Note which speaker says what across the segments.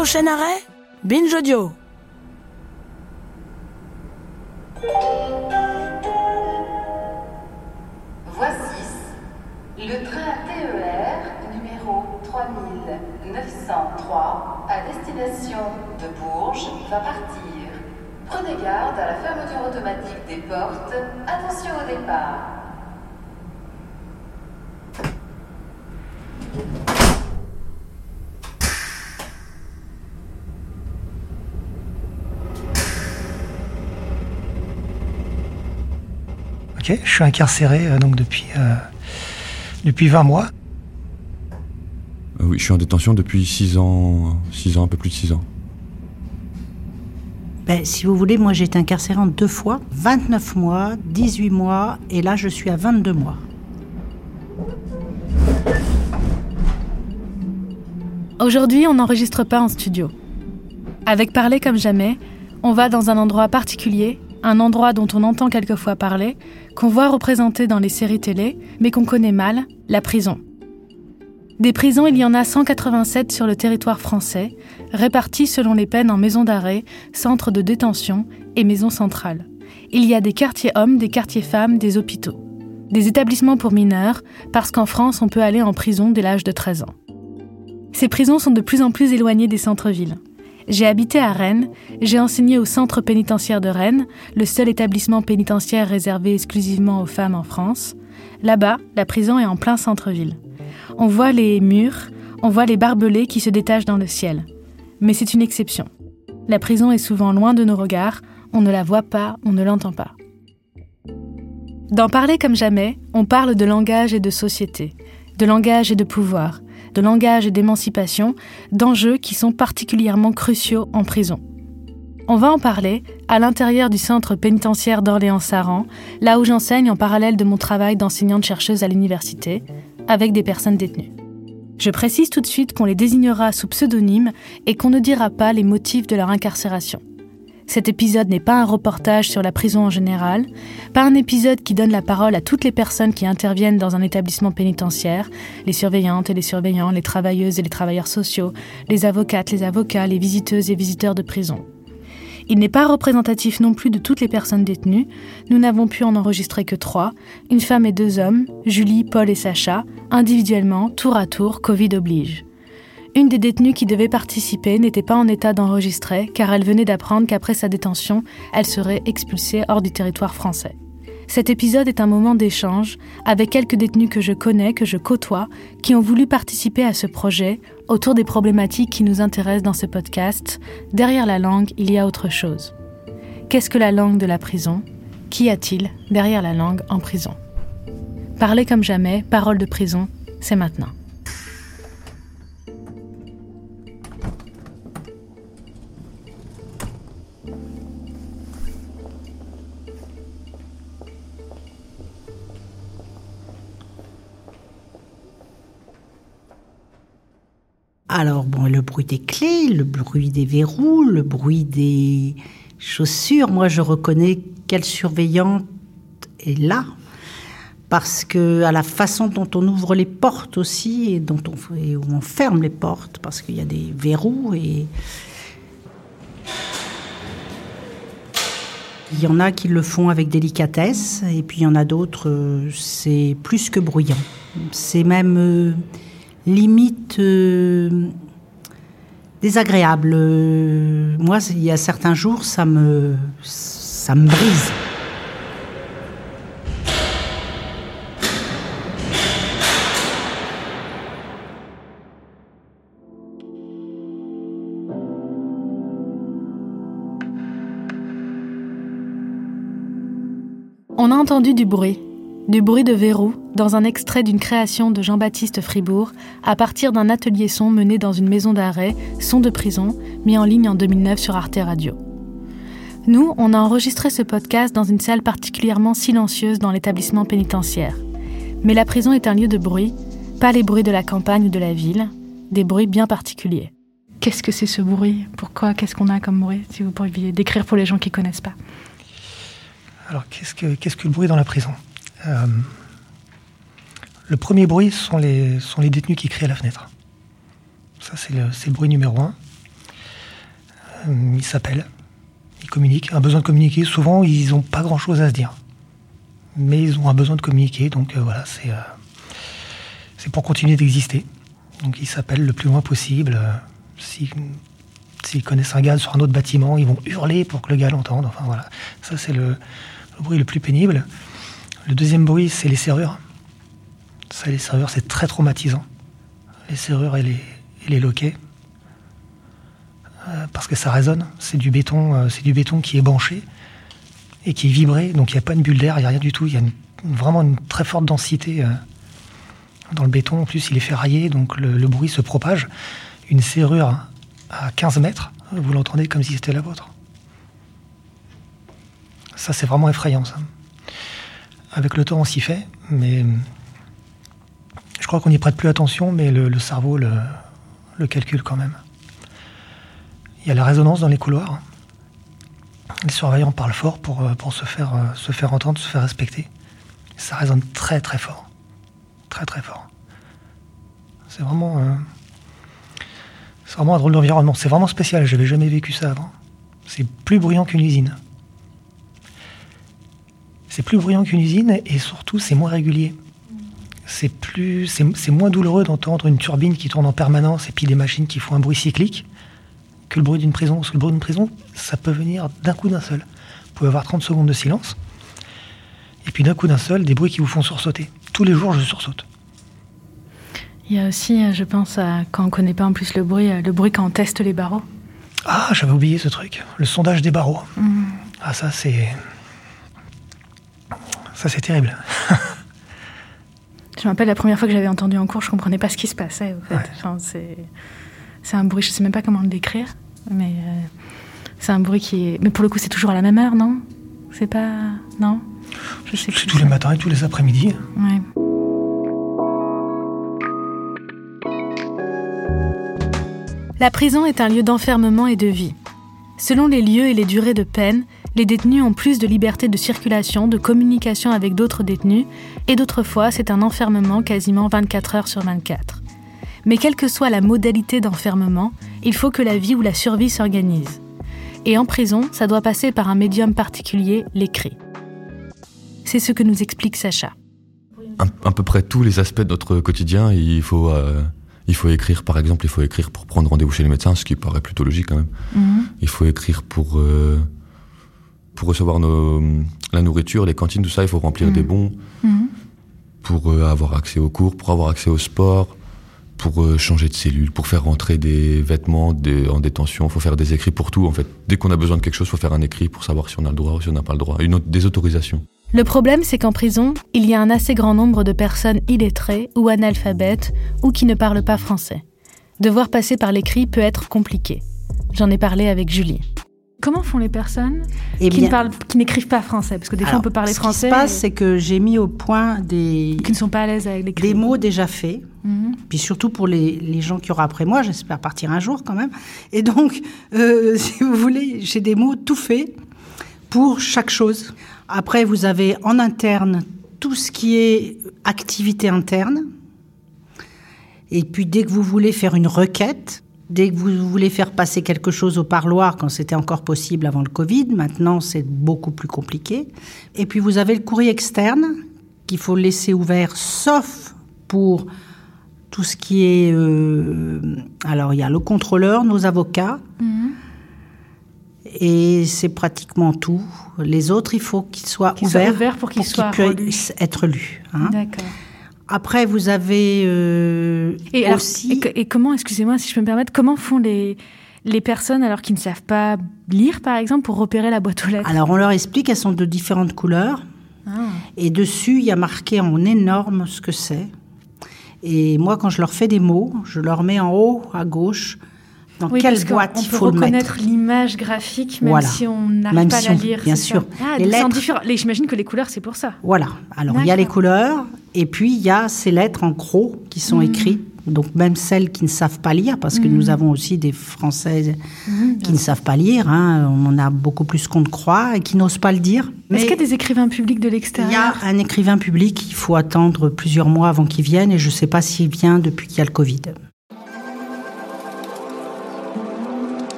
Speaker 1: Prochain arrêt, Binge Audio.
Speaker 2: Voici le train TER numéro 3903 à destination de Bourges va partir. Prenez garde à la fermeture automatique des portes. Attention au départ.
Speaker 3: Ok, je suis incarcéré euh, donc depuis, euh, depuis 20 mois.
Speaker 4: Euh, oui, je suis en détention depuis 6 ans, 6 ans, un peu plus de 6 ans.
Speaker 5: Ben, si vous voulez, moi j'ai été incarcérée en deux fois, 29 mois, 18 mois, et là je suis à 22 mois.
Speaker 6: Aujourd'hui, on n'enregistre pas en studio. Avec Parler comme jamais, on va dans un endroit particulier, un endroit dont on entend quelquefois parler, qu'on voit représenté dans les séries télé, mais qu'on connaît mal, la prison. Des prisons, il y en a 187 sur le territoire français, réparties selon les peines en maisons d'arrêt, centres de détention et maisons centrales. Il y a des quartiers hommes, des quartiers femmes, des hôpitaux. Des établissements pour mineurs, parce qu'en France, on peut aller en prison dès l'âge de 13 ans. Ces prisons sont de plus en plus éloignées des centres-villes. J'ai habité à Rennes, j'ai enseigné au centre pénitentiaire de Rennes, le seul établissement pénitentiaire réservé exclusivement aux femmes en France. Là-bas, la prison est en plein centre-ville. On voit les murs, on voit les barbelés qui se détachent dans le ciel. Mais c'est une exception. La prison est souvent loin de nos regards, on ne la voit pas, on ne l'entend pas. Dans Parler comme jamais, on parle de langage et de société, de langage et de pouvoir, de langage et d'émancipation, d'enjeux qui sont particulièrement cruciaux en prison. On va en parler à l'intérieur du centre pénitentiaire d'Orléans-Saran, là où j'enseigne en parallèle de mon travail d'enseignante-chercheuse à l'université, avec des personnes détenues. Je précise tout de suite qu'on les désignera sous pseudonyme et qu'on ne dira pas les motifs de leur incarcération. Cet épisode n'est pas un reportage sur la prison en général, pas un épisode qui donne la parole à toutes les personnes qui interviennent dans un établissement pénitentiaire, les surveillantes et les surveillants, les travailleuses et les travailleurs sociaux, les avocates, les avocats, les visiteuses et visiteurs de prison. Il n'est pas représentatif non plus de toutes les personnes détenues. Nous n'avons pu en enregistrer que trois, une femme et deux hommes, Julie, Paul et Sacha, individuellement, tour à tour, Covid oblige. Une des détenues qui devait participer n'était pas en état d'enregistrer car elle venait d'apprendre qu'après sa détention, elle serait expulsée hors du territoire français. Cet épisode est un moment d'échange avec quelques détenus que je connais, que je côtoie, qui ont voulu participer à ce projet autour des problématiques qui nous intéressent dans ce podcast. Derrière la langue, il y a autre chose. Qu'est-ce que la langue de la prison? Qu'y a-t-il derrière la langue en prison? Parler comme jamais, parole de prison, c'est maintenant.
Speaker 5: Alors, bon, le bruit des clés, le bruit des verrous, le bruit des chaussures. Moi, je reconnais quelle surveillante est là. Parce que à la façon dont on ouvre les portes aussi et on, où on ferme les portes, parce qu'il y a des verrous et il y en a qui le font avec délicatesse et puis il y en a d'autres, euh, c'est plus que bruyant. C'est même euh, limite euh, désagréable. Moi, il y a certains jours, ça me brise.
Speaker 6: On a entendu du bruit, du bruit de verrou dans un extrait d'une création de Jean-Baptiste Fribourg à partir d'un atelier son mené dans une maison d'arrêt, son de prison, mis en ligne en 2009 sur Arte Radio. Nous, on a enregistré ce podcast dans une salle particulièrement silencieuse dans l'établissement pénitentiaire. Mais la prison est un lieu de bruit, pas les bruits de la campagne ou de la ville, des bruits bien particuliers. Qu'est-ce que c'est ce bruit? Pourquoi? Qu'est-ce qu'on a comme bruit? Si vous pourriez décrire pour les gens qui ne connaissent pas.
Speaker 3: Alors, qu'est-ce que, qu'est-ce que le bruit dans la prison? Euh, Le premier bruit sont les, sont les détenus qui crient à la fenêtre. Ça, c'est le, le bruit numéro un. Euh, ils s'appellent, ils communiquent. Un besoin de communiquer, souvent, ils n'ont pas grand-chose à se dire. Mais ils ont un besoin de communiquer, donc euh, voilà, c'est c'est pour continuer d'exister. Donc ils s'appellent le plus loin possible. Si- S'ils connaissent un gars sur un autre bâtiment, ils vont hurler pour que le gars l'entende. Enfin voilà, ça c'est le bruit le plus pénible. Le deuxième bruit, c'est les serrures. Ça, les serrures, c'est très traumatisant. Les serrures et les, et loquets. Euh, parce que ça résonne. C'est du béton, euh, c'est du béton qui est branché et qui est vibré. Donc il n'y a pas une bulle d'air, il n'y a rien du tout. Il y a vraiment une très forte densité euh, dans le béton. En plus, il est ferraillé, donc le, le bruit se propage. Une serrure à 15 mètres, vous l'entendez comme si c'était la vôtre. Ça, c'est vraiment effrayant, ça. Avec le temps, on s'y fait, mais je crois qu'on n'y prête plus attention, mais le, cerveau le, le calcule quand même. Il y a la résonance dans les couloirs. Les surveillants parlent fort pour, euh, pour se, faire, euh, se faire entendre, se faire respecter. Ça résonne très très fort. Très très fort. C'est vraiment, euh, c'est vraiment un drôle d'environnement. C'est vraiment spécial, j'avais jamais vécu ça avant. C'est plus bruyant qu'une usine. C'est plus bruyant qu'une usine et surtout c'est moins régulier. C'est plus, c'est c'est moins douloureux d'entendre une turbine qui tourne en permanence et puis des machines qui font un bruit cyclique que le bruit d'une prison. Parce que le bruit d'une prison, ça peut venir d'un coup d'un seul. Vous pouvez avoir 30 secondes de silence et puis d'un coup d'un seul, des bruits qui vous font sursauter. Tous les jours, je sursaute.
Speaker 6: Il y a aussi, euh, je pense, à, quand on connaît pas en plus le bruit, euh, le bruit quand on teste les barreaux.
Speaker 3: Ah, j'avais oublié ce truc. Le sondage des barreaux. Ah, ça, c'est. Ça, c'est terrible.
Speaker 6: Je me rappelle la première fois que j'avais entendu en cours, je comprenais pas ce qui se passait. En fait.
Speaker 3: Ouais.
Speaker 6: Enfin, c'est, un bruit, je sais même pas comment le décrire, mais euh, c'est un bruit qui est. Mais pour le coup, c'est toujours à la même heure, non? C'est pas. Non? Je sais
Speaker 3: C'est tous les matins et tous les après-midi.
Speaker 6: Ouais. La prison est un lieu d'enfermement et de vie. Selon les lieux et les durées de peine, les détenus ont plus de liberté de circulation, de communication avec d'autres détenus, et d'autres fois, c'est un enfermement quasiment 24 heures sur 24. Mais quelle que soit la modalité d'enfermement, il faut que la vie ou la survie s'organise. Et en prison, ça doit passer par un médium particulier, l'écrit. C'est ce que nous explique Sacha.
Speaker 4: à, à peu près tous les aspects de notre quotidien, il faut, euh, il faut écrire, par exemple, il faut écrire pour prendre rendez-vous chez les médecins, ce qui paraît plutôt logique quand même. Il faut écrire pour, euh, pour recevoir nos, la nourriture, les cantines, tout ça, il faut remplir des bons, pour euh, avoir accès aux cours, pour avoir accès au sport, pour euh, changer de cellule, pour faire rentrer des vêtements des- en détention, il faut faire des écrits pour tout en fait. Dès qu'on a besoin de quelque chose, il faut faire un écrit pour savoir si on a le droit ou si on n'a pas le droit. Une, autre- des autorisations.
Speaker 6: Le problème, c'est qu'en prison, il y a un assez grand nombre de personnes illettrées ou analphabètes ou qui ne parlent pas français. Devoir passer par l'écrit peut être compliqué. J'en ai parlé avec Julie. Comment font les personnes
Speaker 5: Eh
Speaker 6: qui
Speaker 5: bien,
Speaker 6: ne parlent- qui n'écrivent pas français? Parce que des fois,
Speaker 5: alors,
Speaker 6: on peut parler
Speaker 5: ce
Speaker 6: français
Speaker 5: qui se passe,
Speaker 6: et-
Speaker 5: c'est que j'ai mis au point des,
Speaker 6: qui ne sont pas à l'aise avec l'écrit.
Speaker 5: des mots déjà faits.
Speaker 6: Mhm.
Speaker 5: Puis surtout pour les, les gens qui auront après moi, j'espère partir un jour quand même. Et donc, euh, si vous voulez, j'ai des mots tout faits pour chaque chose. Après, vous avez en interne tout ce qui est activité interne. Et puis dès que vous voulez faire une requête, dès que vous voulez faire passer quelque chose au parloir, quand c'était encore possible avant le Covid, maintenant c'est beaucoup plus compliqué. Et puis vous avez le courrier externe qu'il faut laisser ouvert, sauf pour tout ce qui est... euh, alors il y a le contrôleur, nos avocats, et c'est pratiquement tout. Les autres, il faut qu'ils soient ouverts
Speaker 6: ouverts pour qu'ils
Speaker 5: puissent être lus. hein.
Speaker 6: D'accord.
Speaker 5: Après, vous avez euh,
Speaker 6: Et, alors,
Speaker 5: aussi...
Speaker 6: et comment, excusez-moi si je peux me permettre, comment font les, les personnes alors qui ne savent pas lire, par exemple, pour repérer la boîte aux lettres?
Speaker 5: Alors, on leur explique qu'elles sont de différentes couleurs.
Speaker 6: Ah.
Speaker 5: Et dessus, il y a marqué en énorme ce que c'est. Et moi, quand je leur fais des mots, je leur mets en haut, à gauche, dans
Speaker 6: Oui,
Speaker 5: quelle boîte
Speaker 6: on
Speaker 5: il faut le
Speaker 6: reconnaître l'image graphique, même
Speaker 5: Voilà.
Speaker 6: si on n'arrive pas
Speaker 5: si
Speaker 6: à la lire.
Speaker 5: bien sûr.
Speaker 6: Ah,
Speaker 5: Les lettres-
Speaker 6: J'imagine que les couleurs, c'est pour ça.
Speaker 5: Voilà. Alors, il y a les couleurs, et puis il y a ces lettres en croc qui sont écrites. Donc, même celles qui ne savent pas lire, parce que nous avons aussi des Français qui ne savent pas lire. hein. On en a beaucoup plus qu'on ne croit et qui n'osent pas le dire.
Speaker 6: Est-ce qu'il y a des écrivains publics de
Speaker 5: Il y a
Speaker 6: l'extérieur
Speaker 5: un écrivain public, il faut attendre plusieurs mois avant qu'il vienne, et je ne sais pas s'il vient depuis qu'il y a le Covid.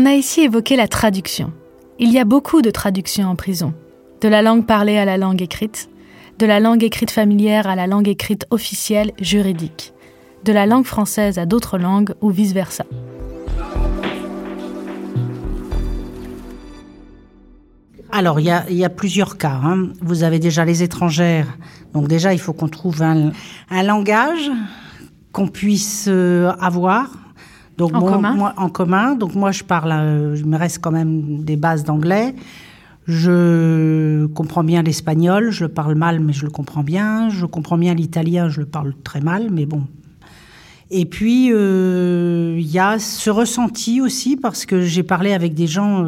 Speaker 6: On a ici évoqué la traduction. Il y a beaucoup de traductions en prison. De la langue parlée à la langue écrite, de la langue écrite familière à la langue écrite officielle juridique, de la langue française à d'autres langues ou vice-versa.
Speaker 5: Alors, il y a, plusieurs cas. Hein. Vous avez déjà les étrangères. Donc déjà, il faut qu'on trouve un, langage qu'on puisse euh, avoir. Donc
Speaker 6: en, commun.
Speaker 5: Moi, en commun. Donc moi, je parle, euh, je me reste quand même des bases d'anglais. Je comprends bien l'espagnol, je le parle mal, mais je le comprends bien. Je comprends bien l'italien, je le parle très mal, mais bon. Et puis, euh, il y a ce ressenti aussi, parce que j'ai parlé avec des gens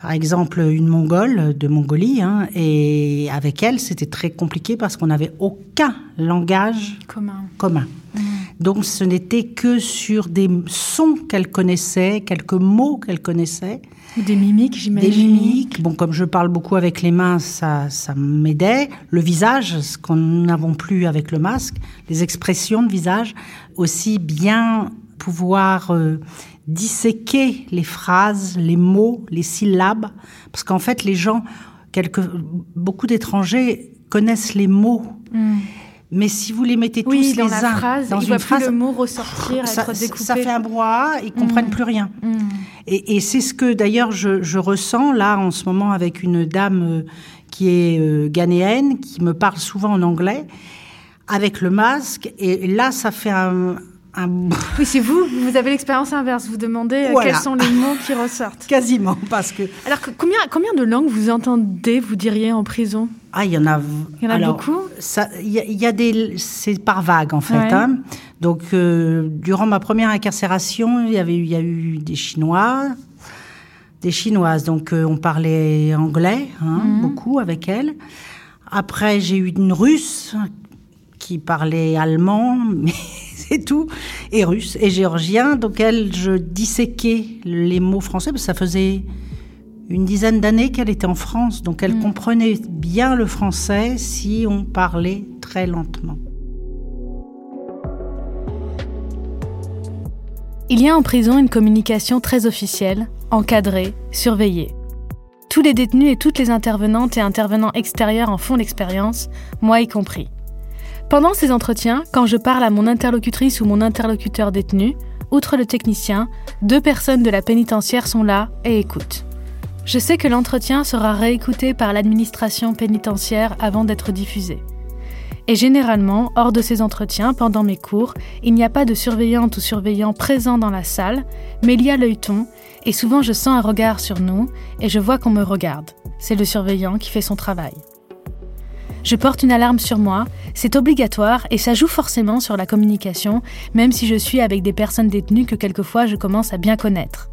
Speaker 5: par exemple une Mongole de Mongolie, hein, et avec elle, c'était très compliqué parce qu'on n'avait aucun langage
Speaker 6: commun.
Speaker 5: commun. Mmh. Donc ce n'était que sur des sons qu'elle connaissait, quelques mots qu'elle connaissait.
Speaker 6: Des mimiques, j'imagine.
Speaker 5: Des mimiques. Bon, comme je parle beaucoup avec les mains, ça, ça m'aidait. Le visage, ce qu'on n'avons plus avec le masque, les expressions de visage, aussi bien pouvoir euh, disséquer les phrases, les mots, les syllabes, parce qu'en fait, les gens, quelques, beaucoup d'étrangers connaissent les mots. Hmm. Mais si vous les mettez tous les
Speaker 6: dans
Speaker 5: uns
Speaker 6: phrase,
Speaker 5: dans
Speaker 6: une phrase, le mot ressortir,
Speaker 5: ça,
Speaker 6: être découpé.
Speaker 5: ça fait un brouhaha, ils comprennent hmm. plus rien. Hmm. Et, et c'est ce que d'ailleurs je, je, ressens là en ce moment avec une dame euh, qui est euh, ghanéenne, qui me parle souvent en anglais, avec le masque. Et là, ça fait un,
Speaker 6: oui, c'est vous, vous avez l'expérience inverse. Vous demandez euh, quels sont les mots qui ressortent.
Speaker 5: Quasiment, parce que.
Speaker 6: Alors, combien, combien de langues vous entendez, vous diriez, en prison?
Speaker 5: Ah, il y en a.
Speaker 6: Il y en a beaucoup?
Speaker 5: Il y, a des. C'est par vague, en fait. Hein. Donc, euh, durant ma première incarcération, il y, avait, il y a eu des Chinois, des Chinoises. Donc, euh, on parlait anglais, hein, mhm. beaucoup avec elles. Après, j'ai eu une Russe qui parlait allemand, mais c'est tout, et russe et géorgien. Donc elle, je disséquais les mots français, parce que ça faisait une dizaine d'années qu'elle était en France, donc elle mm. comprenait bien le français si on parlait très lentement.
Speaker 6: Il y a en prison une communication très officielle, encadrée, surveillée. Tous les détenus et toutes les intervenantes et intervenants extérieurs en font l'expérience, moi y compris. Pendant ces entretiens, quand je parle à mon interlocutrice ou mon interlocuteur détenu, outre le technicien, deux personnes de la pénitentiaire sont là et écoutent. Je sais que l'entretien sera réécouté par l'administration pénitentiaire avant d'être diffusé. Et généralement, hors de ces entretiens, pendant mes cours, il n'y a pas de surveillante ou surveillant présent dans la salle, mais il y a l'œilleton, et souvent je sens un regard sur nous, et je vois qu'on me regarde. C'est le surveillant qui fait son travail. Je porte une alarme sur moi, c'est obligatoire et ça joue forcément sur la communication, même si je suis avec des personnes détenues que quelquefois je commence à bien connaître.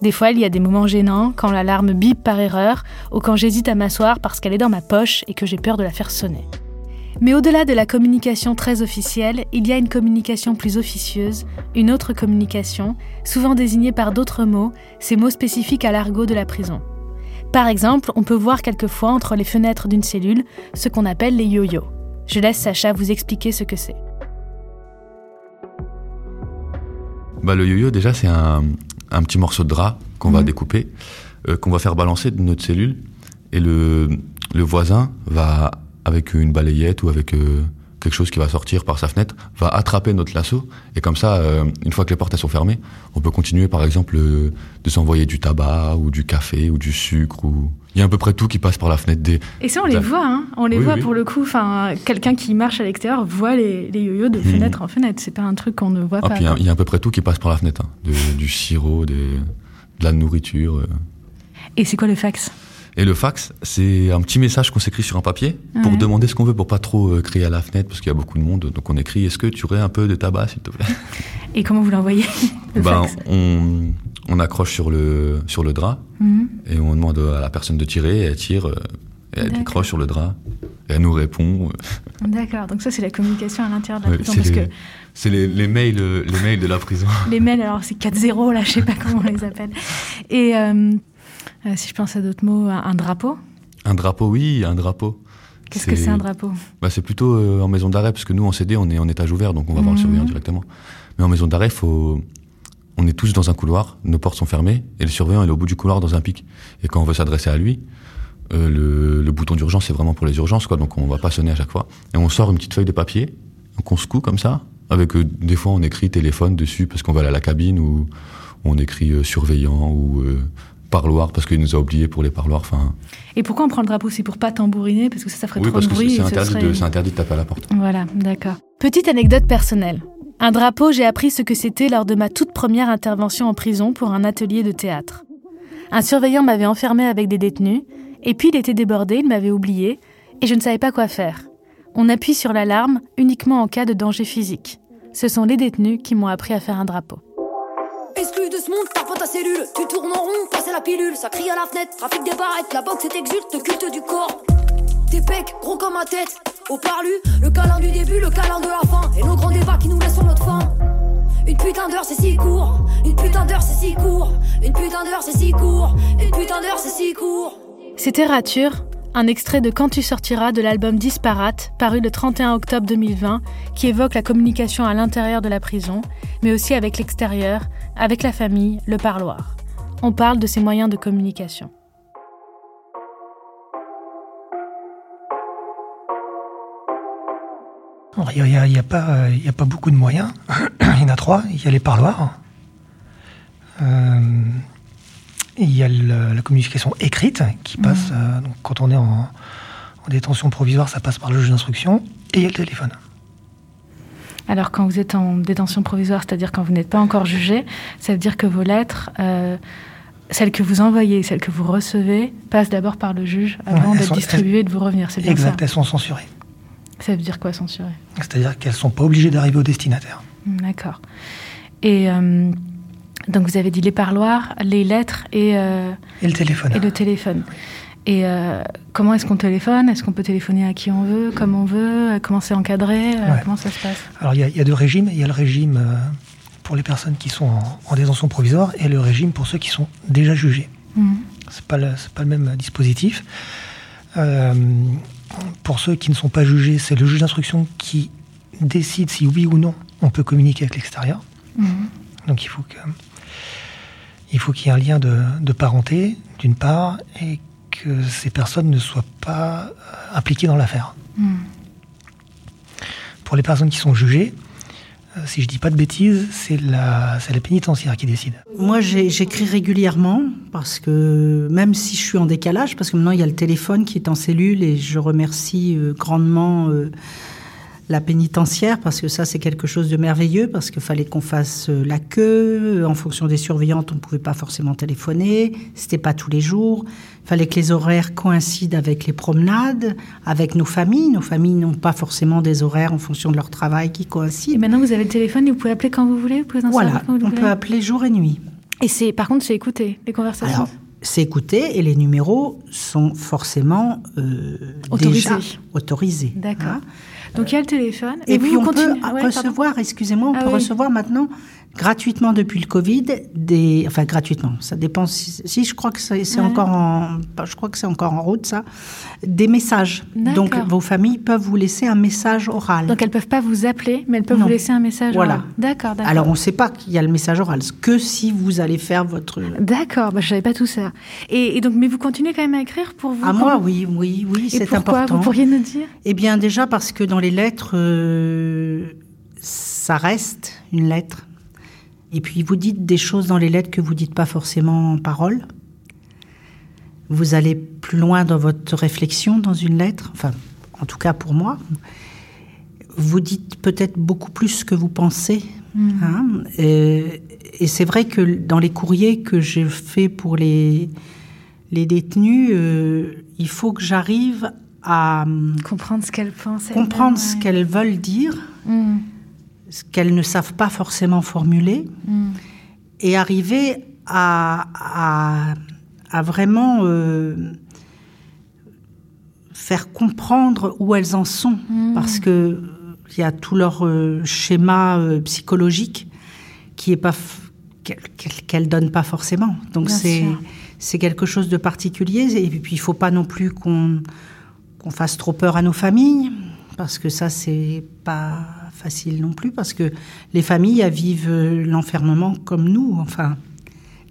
Speaker 6: Des fois, il y a des moments gênants, quand l'alarme bip par erreur, ou quand j'hésite à m'asseoir parce qu'elle est dans ma poche et que j'ai peur de la faire sonner. Mais au-delà de la communication très officielle, il y a une communication plus officieuse, une autre communication, souvent désignée par d'autres mots, ces mots spécifiques à l'argot de la prison. Par exemple, on peut voir quelquefois entre les fenêtres d'une cellule ce qu'on appelle les yo-yo. Je laisse Sacha vous expliquer ce que c'est.
Speaker 4: Bah, le yo-yo, déjà, c'est un, petit morceau de drap qu'on va mhm. découper, euh, qu'on va faire balancer de notre cellule. Et le, voisin va, avec une balayette ou avec euh, quelque chose qui va sortir par sa fenêtre, va attraper notre lasso. Et comme ça, euh, une fois que les portes sont fermées, on peut continuer, par exemple, euh, de s'envoyer du tabac ou du café ou du sucre. Ou... Il y a à peu près tout qui passe par la fenêtre des.
Speaker 6: Et ça, on les voit, hein On les voit pour le coup. Enfin, quelqu'un qui marche à l'extérieur voit les, les yo-yo de mhm. fenêtre en fenêtre. C'est pas un truc qu'on ne voit
Speaker 4: ah,
Speaker 6: pas.
Speaker 4: Il y, a à peu près tout qui passe par la fenêtre. Hein. du sirop, de la nourriture. Euh.
Speaker 6: Et c'est quoi le fax?
Speaker 4: Et le fax, c'est un petit message qu'on s'écrit sur un papier pour demander ce qu'on veut, pour pas trop euh, crier à la fenêtre, parce qu'il y a beaucoup de monde. Donc on écrit Est-ce que tu aurais un peu de tabac, s'il te plaît?
Speaker 6: Et comment vous l'envoyez
Speaker 4: ben, on, on, accroche sur le, sur le drap mhm. et on demande à la personne de tirer, et elle tire, euh, et elle décroche sur le drap, et elle nous répond.
Speaker 6: D'accord, donc ça c'est la communication à l'intérieur de la prison. Parce
Speaker 4: que... C'est les, les, mails, les mails de la prison.
Speaker 6: les mails, alors c'est 4-0, là, je sais pas comment on les appelle. Et euh, euh, si je pense à d'autres mots, un drapeau
Speaker 4: Un drapeau, oui, un drapeau.
Speaker 6: Qu'est-ce que c'est un drapeau?
Speaker 4: Bah, C'est plutôt euh, en maison d'arrêt, parce que nous, en CD, on est en étage ouvert, donc on va voir le mhm. surveillant directement. Mais en maison d'arrêt, faut... on est tous dans un couloir, nos portes sont fermées, et le surveillant est au bout du couloir dans un pic. Et quand on veut s'adresser à lui, euh, le, le, bouton d'urgence c'est vraiment pour les urgences, quoi, donc on va pas sonner à chaque fois. Et on sort une petite feuille de papier, qu'on secoue comme ça, avec euh, des fois on écrit téléphone dessus parce qu'on va aller à la cabine, ou on écrit surveillant, ou parloir parce qu'il nous a oubliés pour les parloirs. Enfin.
Speaker 6: Et pourquoi on prend le drapeau C'est pour pas tambouriner? Parce que ça, ça ferait trop de bruit.
Speaker 4: C'est interdit, de, interdit de taper à la porte.
Speaker 6: Voilà, d'accord. Petite anecdote personnelle. Un drapeau, j'ai appris ce que c'était lors de ma toute première intervention en prison pour un atelier de théâtre. Un surveillant m'avait enfermé avec des détenus, et puis il était débordé, il m'avait oublié, et je ne savais pas quoi faire. On appuie sur l'alarme uniquement en cas de danger physique. Ce sont les détenus qui m'ont appris à faire un drapeau. Exclu de ce monde, pas ta cellule. Tu tournes en rond, passer la pilule. Ça crie à la fenêtre, trafic des barrettes. La boxe est exulte, culte du corps. Tes pecs, gros comme ma tête. Au parlu, le câlin du début, le câlin de la fin. Et nos grands débats qui nous laissent sur notre fin. Une putain d'heure, c'est si court. Une putain d'heure, c'est si court. Une putain d'heure, c'est si court. Une putain d'heure, c'est si court. C'était Rature, un extrait de Quand tu sortiras de l'album Disparate, paru le 31 octobre 2020, qui évoque la communication à l'intérieur de la prison, mais aussi avec l'extérieur, avec la famille, le parloir. On parle de ces moyens de communication.
Speaker 3: Il n'y a, pas, beaucoup de moyens. il y en a trois. Il y a les parloirs. Euh, il y a la communication écrite qui mmh. passe, euh, donc quand on est en, détention provisoire, ça passe par le juge d'instruction, et il y a le téléphone.
Speaker 6: Alors quand vous êtes en détention provisoire, c'est-à-dire quand vous n'êtes pas encore jugé, ça veut dire que vos lettres, euh, celles que vous envoyez, celles que vous recevez, passent d'abord par le juge avant d'être distribuées et de vous revenir. C'est bien
Speaker 3: exact, elles sont censurées.
Speaker 6: Ça veut dire quoi censurées?
Speaker 3: C'est-à-dire qu'elles ne sont pas obligées d'arriver au destinataire.
Speaker 6: D'accord. Et euh, donc vous avez dit les parloirs, les lettres et,
Speaker 3: euh, et le téléphone.
Speaker 6: Et le téléphone. Et euh, comment est-ce qu'on téléphone? Est-ce qu'on peut téléphoner à qui on veut, comme on veut? Comment c'est encadré? Comment ça se passe?
Speaker 3: Alors il y, y, a deux régimes. Il y a le régime pour les personnes qui sont en, détention provisoire et le régime pour ceux qui sont déjà jugés. Mmh. C'est pas pas le même dispositif. pour ceux qui ne sont pas jugés, c'est le juge d'instruction qui décide si oui ou non on peut communiquer avec l'extérieur. Mmh. Donc il faut que il faut qu'il y ait un lien de, parenté, d'une part, et que ces personnes ne soient pas euh, impliquées dans l'affaire. Hmm. Pour les personnes qui sont jugées, euh, si je dis pas de bêtises, c'est la, la pénitentiaire qui décide.
Speaker 5: Moi, j'écris régulièrement parce que même si je suis en décalage, parce que maintenant il y a le téléphone qui est en cellule et je remercie euh, grandement la pénitentiaire, parce que ça, c'est quelque chose de merveilleux, parce qu'il fallait qu'on fasse euh, la queue. En fonction des surveillantes, on ne pouvait pas forcément téléphoner. C'était pas tous les jours. Il fallait que les horaires coïncident avec les promenades, avec nos familles. Nos familles n'ont pas forcément des horaires en fonction de leur travail qui coïncident.
Speaker 6: Et maintenant, vous avez le téléphone et vous pouvez appeler quand vous voulez. Vous pouvez
Speaker 5: voilà, on peut appeler jour et nuit.
Speaker 6: Et c'est, par contre, c'est écouter les conversations.
Speaker 5: c'est écouter et les numéros sont forcément euh, déjà autorisés.
Speaker 6: D'accord. Hein. Donc il y a le téléphone.
Speaker 5: Et, puis on peut recevoir, excusez-moi, on ah peut recevoir maintenant gratuitement depuis le Covid des, enfin gratuitement, ça dépend. Si, je crois que c'est encore en, je crois que c'est encore en route ça, des messages. Donc vos familles peuvent vous laisser un message oral.
Speaker 6: Donc elles peuvent pas vous appeler, mais elles peuvent vous laisser un message voilà. oral. D'accord, d'accord.
Speaker 5: Alors on ne sait pas qu'il y a le message oral, que si vous allez faire votre.
Speaker 6: D'accord, bah, je savais pas tout ça. Et, donc, mais vous continuez quand même à écrire pour vous.
Speaker 5: À moi, oui, oui, oui, c'est important.
Speaker 6: Vous pourriez nous dire?
Speaker 5: Eh bien, déjà parce que dans les lettres, euh, ça reste une lettre et puis vous dites des choses dans les lettres que vous dites pas forcément en parole. Vous allez plus loin dans votre réflexion dans une lettre, enfin, en tout cas pour moi. Vous dites peut-être beaucoup plus que vous pensez. Mm. Hein. et, c'est vrai que dans les courriers que j'ai fait pour les, les détenus, euh, il faut que j'arrive à
Speaker 6: comprendre ce qu'elles pensent,
Speaker 5: comprendre ce qu'elles veulent dire. Mm ce qu'elles ne savent pas forcément formuler, mm. et arriver à, à, vraiment euh, faire comprendre où elles en sont, mm. parce que il y a tout leur euh, schéma euh, psychologique qui est pas qu'elles donnent pas forcément. Donc c'est c'est quelque chose de particulier et puis il faut pas non plus qu'on qu'on fasse trop peur à nos familles parce que ça, c'est pas facile non plus, parce que les familles vivent l'enfermement comme nous, enfin,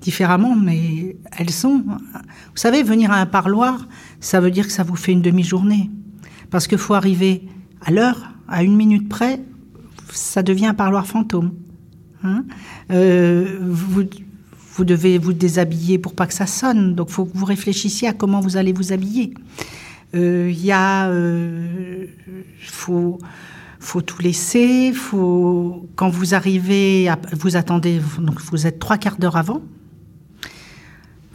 Speaker 5: différemment, mais elles sont. Vous savez, venir à un parloir, ça veut dire que ça vous fait une demi-journée. Parce qu'il faut arriver à l'heure, à une minute près, ça devient un parloir fantôme. Hein euh, vous, vous devez vous déshabiller pour pas que ça sonne. Donc, il faut que vous réfléchissiez à comment vous allez vous habiller. Il euh, y a, euh, faut, faut tout laisser. Faut, quand vous arrivez, vous attendez, donc vous êtes trois quarts d'heure avant.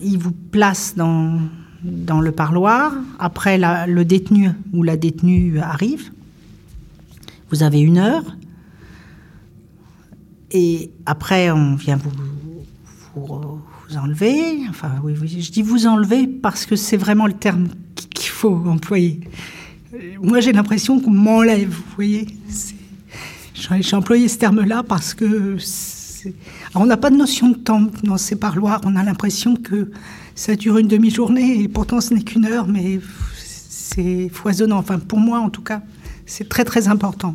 Speaker 5: Il vous place dans, dans le parloir. Après, le détenu ou la détenue arrive. Vous avez une heure. Et après, on vient vous, vous, vous enlever. Enfin, oui, je dis vous enlever parce que c'est vraiment le terme qu'il faut employer. Moi, j'ai l'impression qu'on m'enlève, vous voyez. J'ai employé ce terme-là parce que on n'a pas de notion de temps dans ces parloirs. On a l'impression que ça dure une demi-journée et pourtant ce n'est qu'une heure, mais c'est foisonnant. Enfin, pour moi, en tout cas. C'est très très important.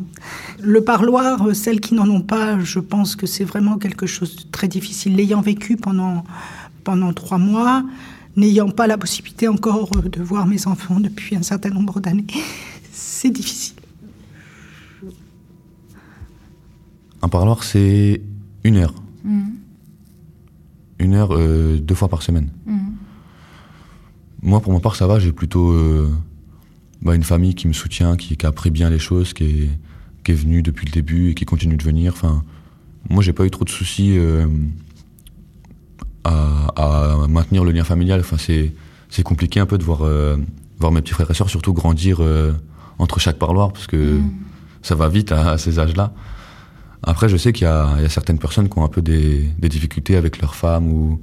Speaker 5: Le parloir, celles qui n'en ont pas, je pense que c'est vraiment quelque chose de très difficile. L'ayant vécu pendant, pendant trois mois, n'ayant pas la possibilité encore de voir mes enfants depuis un certain nombre d'années, c'est difficile.
Speaker 4: Un parloir, c'est une heure. Mm. Une heure, euh, deux fois par semaine. Mm. Moi, pour ma part, ça va. J'ai plutôt bah, une famille qui me soutient, qui, qui, a appris bien les choses, qui est, qui est venue depuis le début et qui continue de venir. Enfin, moi, j'ai pas eu trop de soucis euh, à, à, maintenir le lien familial. Enfin, c'est, c'est compliqué un peu de voir, euh, voir mes petits frères et sœurs surtout grandir euh, entre chaque parloir parce que ça va vite à, ces âges-là. Après, je sais qu'il y a, il y a certaines personnes qui ont un peu des, des difficultés avec leur femme ou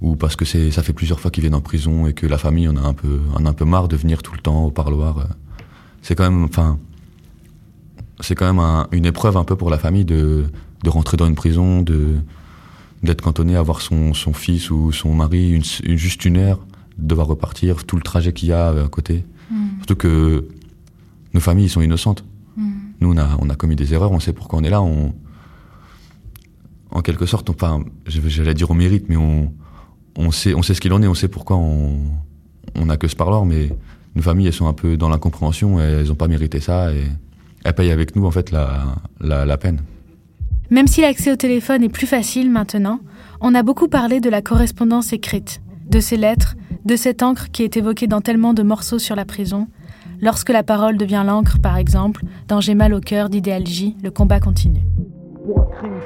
Speaker 4: ou parce que c'est ça fait plusieurs fois qu'ils viennent en prison et que la famille en a un peu en a un peu marre de venir tout le temps au parloir. C'est quand même enfin c'est quand même une épreuve un peu pour la famille de de rentrer dans une prison, de d'être cantonné à voir son son fils ou son mari une, juste une heure, de devoir repartir, tout le trajet qu'il y a à côté. Mm. Surtout que nos familles sont innocentes. Mm. Nous on a on a commis des erreurs, on sait pourquoi on est là, on en quelque sorte, enfin, j'allais dire au mérite, mais on, on sait, on sait ce qu'il en est, on sait pourquoi on n'a que ce parloir, mais nos familles, elles sont un peu dans l'incompréhension, elles n'ont pas mérité ça, et elles payent avec nous, en fait, la, la, la peine.
Speaker 6: Même si l'accès au téléphone est plus facile maintenant, on a beaucoup parlé de la correspondance écrite, de ces lettres, de cette encre qui est évoquée dans tellement de morceaux sur la prison. Lorsque la parole devient l'encre, par exemple, dans J'ai mal au cœur d'Idéalgie, le combat continue.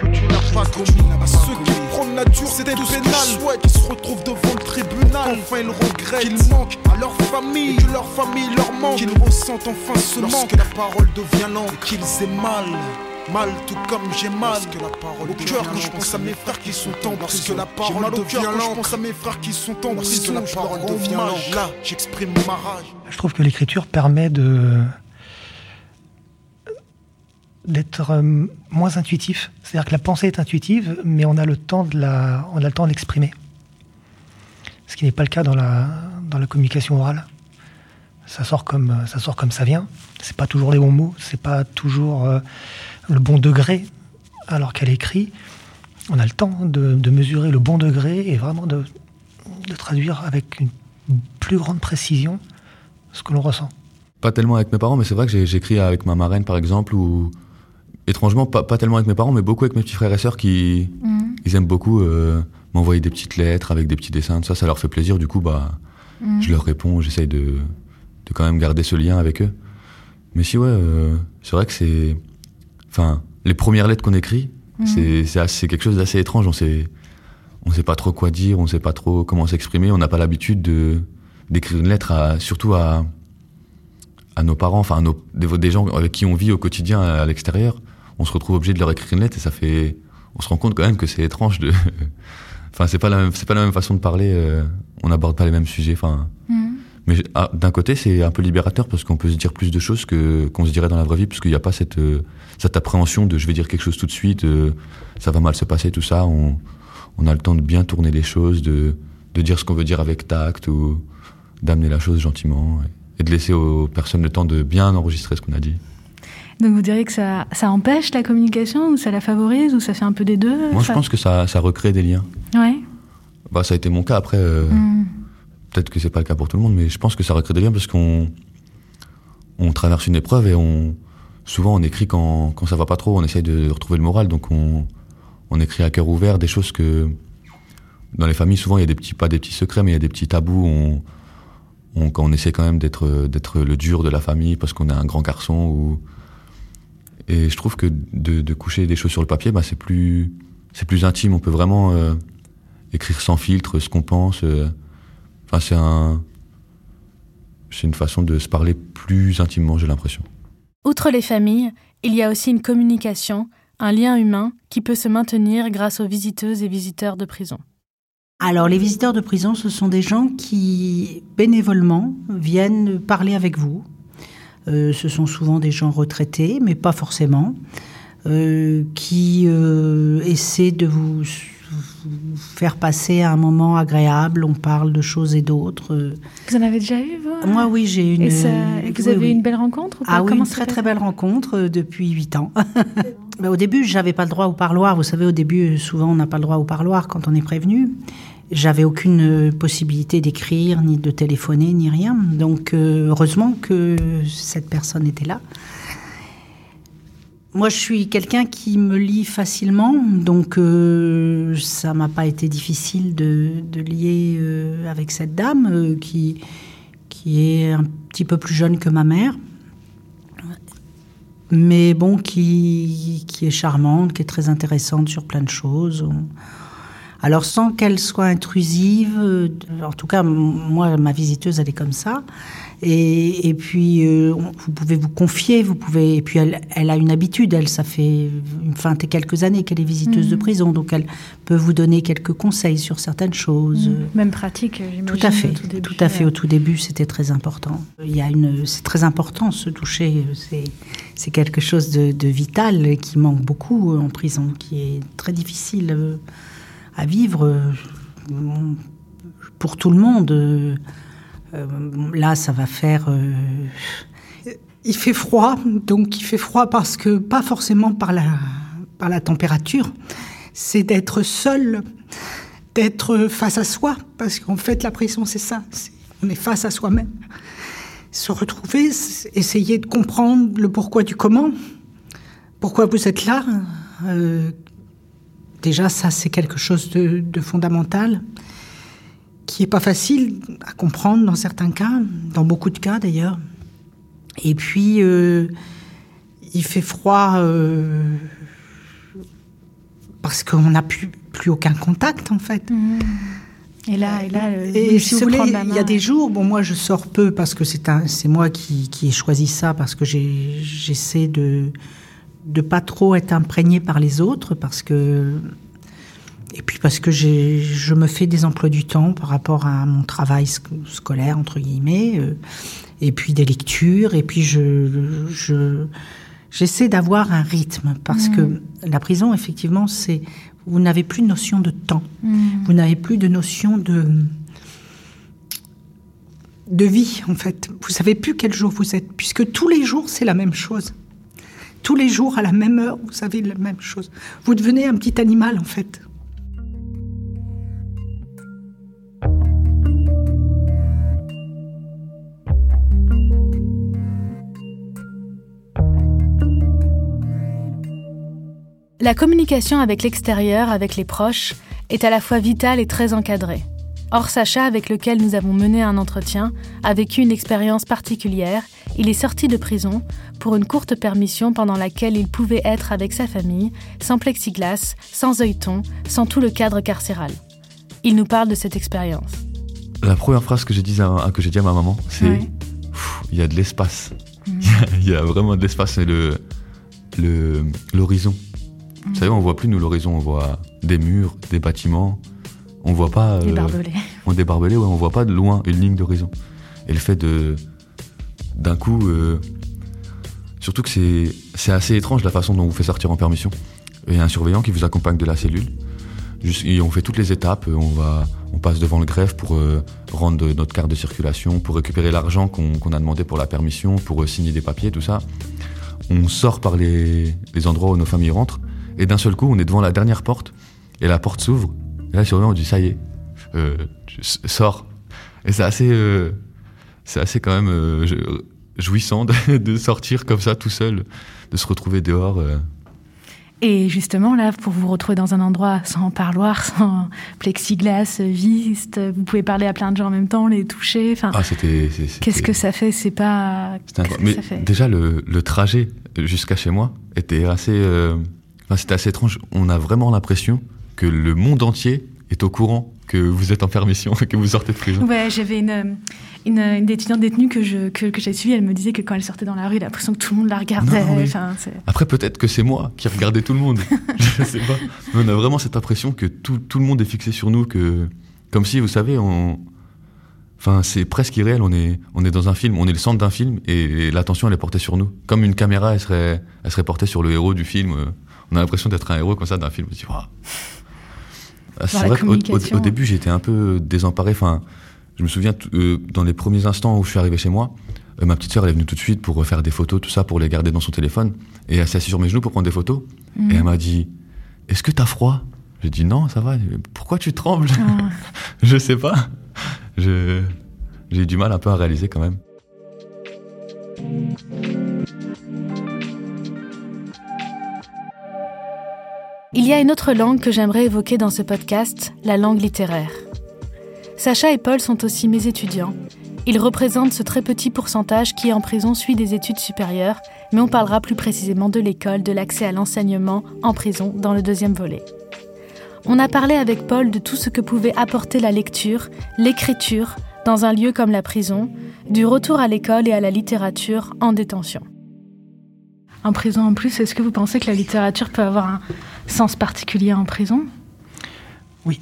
Speaker 7: que tu n'as pas commis, nature, c'était pénal. Souhaite qu'ils se retrouvent devant le tribunal. Enfin, ils regrettent qu'ils manquent à leur famille, que leur famille leur manque. Qu'ils ressentent enfin ce Lorsque manque. la parole devient lente, qu'ils aient mal. Mal tout comme j'ai mal que la parole au cœur quand je pense à mes frères qui sont en prison que la parole devient lente je pense à mes frères qui sont en prison la parole devient là j'exprime ma rage
Speaker 3: je trouve que l'écriture permet de d'être euh, moins intuitif. C'est-à-dire que la pensée est intuitive, mais on a le temps de la, on a le temps de l'exprimer. Ce qui n'est pas le cas dans la, dans la communication orale. Ça sort comme ça sort comme ça vient. C'est pas toujours les bons mots, c'est pas toujours euh, le bon degré. Alors qu'à l'écrit, on a le temps de, de, mesurer le bon degré et vraiment de, de traduire avec une plus grande précision ce que l'on ressent.
Speaker 4: Pas tellement avec mes parents, mais c'est vrai que j'écris avec ma marraine, par exemple, ou étrangement, pas, pas, tellement avec mes parents, mais beaucoup avec mes petits frères et sœurs qui mm. ils aiment beaucoup euh, m'envoyer des petites lettres avec des petits dessins. Ça, ça leur fait plaisir. Du coup, bah, mm. je leur réponds. J'essaye de, de quand même garder ce lien avec eux. Mais si, ouais, euh, c'est vrai que c'est. Enfin, les premières lettres qu'on écrit, mm. c'est quelque chose d'assez étrange. On sait, on sait pas trop quoi dire, on sait pas trop comment s'exprimer. On n'a pas l'habitude de d'écrire une lettre, à, surtout à, à nos parents, enfin, à nos, des gens avec qui on vit au quotidien à l'extérieur on se retrouve obligé de leur écrire une lettre et ça fait, on se rend compte quand même que c'est étrange de, enfin c'est pas la même, c'est pas la même façon de parler, euh, on n'aborde pas les mêmes sujets, enfin. Mm. Mais ah, d'un côté, c'est un peu libérateur parce qu'on peut se dire plus de choses que qu'on se dirait dans la vraie vie, parce qu'il n'y a pas cette euh, cette appréhension de je vais dire quelque chose tout de suite, euh, ça va mal se passer, tout ça. On, on a le temps de bien tourner les choses, de de dire ce qu'on veut dire avec tact ou d'amener la chose gentiment et de laisser aux personnes le temps de bien enregistrer ce qu'on a dit.
Speaker 6: Donc vous diriez que ça, ça empêche la communication ou ça la favorise ou ça fait un peu des deux?
Speaker 4: Moi, je pense que ça, ça recrée des liens.
Speaker 6: Ouais.
Speaker 4: Bah, ça a été mon cas. Après, euh,
Speaker 6: Mm.
Speaker 4: Peut-être que c'est pas le cas pour tout le monde, mais je pense que ça recrée des liens parce qu'on on traverse une épreuve et on souvent on écrit quand, quand ça va pas trop. On essaye de retrouver le moral, donc on, on écrit à cœur ouvert des choses que dans les familles souvent il y a des petits pas des petits secrets, mais il y a des petits tabous. On, on, essaie quand même d'être d'être le dur de la famille parce qu'on est un grand garçon ou et je trouve que de, de coucher des choses sur le papier, bah, c'est plus c'est plus intime. On peut vraiment euh, écrire sans filtre ce qu'on pense. euh. Enfin, c'est un c'est une façon de se parler plus intimement, j'ai l'impression.
Speaker 6: Outre les familles, il y a aussi une communication, un lien humain qui peut se maintenir grâce aux visiteuses et visiteurs de prison.
Speaker 5: Alors, les visiteurs de prison, ce sont des gens qui, bénévolement, viennent parler avec vous. Euh, ce sont souvent des gens retraités, mais pas forcément, euh, qui euh, essaient de vous, vous faire passer un moment agréable. On parle de choses et d'autres. Euh,
Speaker 6: Vous en avez déjà eu, vous
Speaker 5: Moi, oui, j'ai une.
Speaker 6: Et, ça- et vous
Speaker 5: oui,
Speaker 6: avez
Speaker 5: oui.
Speaker 6: une belle rencontre ou pas?
Speaker 5: Ah oui,
Speaker 6: Comment
Speaker 5: une très très belle rencontre euh, depuis huit ans. Ben, au début, j'avais pas le droit au parloir. Vous savez, au début, souvent, on n'a pas le droit au parloir quand on est prévenu. J'avais aucune euh, possibilité d'écrire, ni de téléphoner, ni rien. Donc, euh, heureusement que cette personne était là. Moi, je suis quelqu'un qui me lit facilement, donc euh, ça m'a pas été difficile de, de lier euh, avec cette dame euh, qui, qui est un petit peu plus jeune que ma mère, mais bon, qui, qui est charmante, qui est très intéressante sur plein de choses. Alors, sans qu'elle soit intrusive, euh, en tout cas, moi, ma visiteuse, elle est comme ça. Et, et puis, euh, vous pouvez vous confier, vous pouvez. Et puis, elle, elle a une habitude. Elle, ça fait une vingt et quelques années qu'elle est visiteuse de prison, donc elle peut vous donner quelques conseils sur certaines choses.
Speaker 6: Même pratique, j'imagine.
Speaker 5: Tout à fait,
Speaker 6: au tout, début.
Speaker 5: tout à fait. Au tout début, c'était très important. Il y a une, c'est très important se toucher. C'est, c'est quelque chose de, de vital qui manque beaucoup en prison, qui est très difficile euh, à vivre euh, pour tout le monde. Euh, Là, ça va faire. euh, Il fait froid, donc il fait froid parce que pas forcément par la par la température. C'est d'être seul d'être face à soi, parce qu'en fait, la prison, c'est ça. on est face à soi-même. Se retrouver, essayer de comprendre le pourquoi du comment. Pourquoi vous êtes là? Euh, Déjà, ça, c'est quelque chose de fondamental, qui est pas facile à comprendre dans certains cas, dans beaucoup de cas d'ailleurs. Et puis, euh, il fait froid euh, parce qu'on n'a plus, plus aucun contact, en fait.
Speaker 6: Et là, et là, le-
Speaker 5: Et si vous voulez, il y a des jours, bon, moi je sors peu parce que c'est un, c'est moi qui, qui ai choisi ça parce que j'essaie de de pas trop être imprégné par les autres parce que et puis parce que je me fais des emplois du temps par rapport à mon travail sc- scolaire entre guillemets euh, et puis des lectures et puis je je j'essaie d'avoir un rythme parce que la prison effectivement c'est vous n'avez plus de notion de temps vous n'avez plus de notion de de vie en fait. Vous savez plus quel jour vous êtes puisque tous les jours c'est la même chose. Tous les jours à la même heure, vous savez la même chose. Vous devenez un petit animal en fait.
Speaker 6: La communication avec l'extérieur, avec les proches, est à la fois vitale et très encadrée. Or, Sacha, avec lequel nous avons mené un entretien, a vécu une expérience particulière. Il est sorti de prison pour une courte permission pendant laquelle il pouvait être avec sa famille, sans plexiglas, sans œilleton, sans tout le cadre carcéral. Il nous parle de cette expérience.
Speaker 4: La première phrase que j'ai dit à, dit ma maman, c'est
Speaker 6: Ouais.
Speaker 4: Il y a de l'espace. Il y a vraiment de l'espace, c'est le Vous savez, on voit plus nous l'horizon, on voit des murs, des bâtiments. On voit pas
Speaker 6: Les
Speaker 4: euh,
Speaker 6: barbelés.
Speaker 4: on des barbelés, ouais, on voit pas de loin une ligne d'horizon. Et le fait de d'un coup euh, surtout que c'est c'est assez étrange la façon dont on vous fait sortir en permission. Il y a un surveillant qui vous accompagne de la cellule. Et on fait toutes les étapes. On va, on passe devant le greffe pour euh, rendre notre carte de circulation, pour récupérer l'argent qu'on a demandé pour la permission, pour euh, signer des papiers, tout ça. on sort par les, les endroits où nos familles rentrent, et d'un seul coup, on est devant la dernière porte, et la porte s'ouvre, et là, le surveillant dit, ça y est, euh, sors. Et c'est assez, euh, c'est assez quand même euh, jouissant de, de sortir comme ça tout seul, de se retrouver dehors.
Speaker 6: Et justement, là, pour vous retrouver dans un endroit sans parloir, sans plexiglas, vis, vous pouvez parler à plein de gens en même temps, les toucher. Enfin,
Speaker 4: Ah, c'était.
Speaker 6: qu'est-ce que ça fait? C'est pas.
Speaker 4: incroyable.
Speaker 6: que
Speaker 4: Mais
Speaker 6: ça fait?
Speaker 4: déjà, le, le trajet jusqu'à chez moi était assez. euh, enfin, c'était assez étrange. On a vraiment l'impression que le monde entier est au courant que vous êtes en permission et que vous sortez de prison.
Speaker 6: Ouais, j'avais une, une, une étudiante détenue que je que, que j'ai suivie. Elle me disait que quand elle sortait dans la rue, elle a l'impression que tout le monde la regardait.
Speaker 4: Non, oui.
Speaker 6: Enfin, c'est-
Speaker 4: Après, peut-être que c'est moi qui regardais tout le monde. Je sais pas. Mais on a vraiment cette impression que tout, tout le monde est fixé sur nous, que comme si, vous savez, on. Enfin, c'est presque irréel. On est, on est dans un film, on est le centre d'un film et l'attention elle est portée sur nous. Comme une caméra, elle serait, elle serait portée sur le héros du film. On a l'impression d'être un héros comme ça d'un film. On se dit. Ah, C'est
Speaker 6: Dans la
Speaker 4: vrai qu'au au, début, j'étais un peu désemparé. Enfin, je me souviens, euh, dans les premiers instants où je suis arrivé chez moi, euh, ma petite sœur, elle est venue tout de suite pour faire des photos, tout ça, pour les garder dans son téléphone. Et elle s'est assise sur mes genoux pour prendre des photos.
Speaker 6: Mhm.
Speaker 4: Et elle m'a dit Est-ce que t'as froid? J'ai dit Non, ça va. Dit, Pourquoi tu trembles?
Speaker 6: Ah.
Speaker 4: Je sais pas. Je- J'ai eu du mal un peu à réaliser quand même.
Speaker 6: Il y a une autre langue que j'aimerais évoquer dans ce podcast, la langue littéraire. Sacha et Paul sont aussi mes étudiants. Ils représentent ce très petit pourcentage qui en prison suit des études supérieures, mais on parlera plus précisément de l'école, de l'accès à l'enseignement en prison dans le deuxième volet. On a parlé avec Paul de tout ce que pouvait apporter la lecture, l'écriture, dans un lieu comme la prison, du retour à l'école et à la littérature en détention. En prison en plus, est-ce que vous pensez que la littérature peut avoir un sens particulier en prison?
Speaker 3: Oui,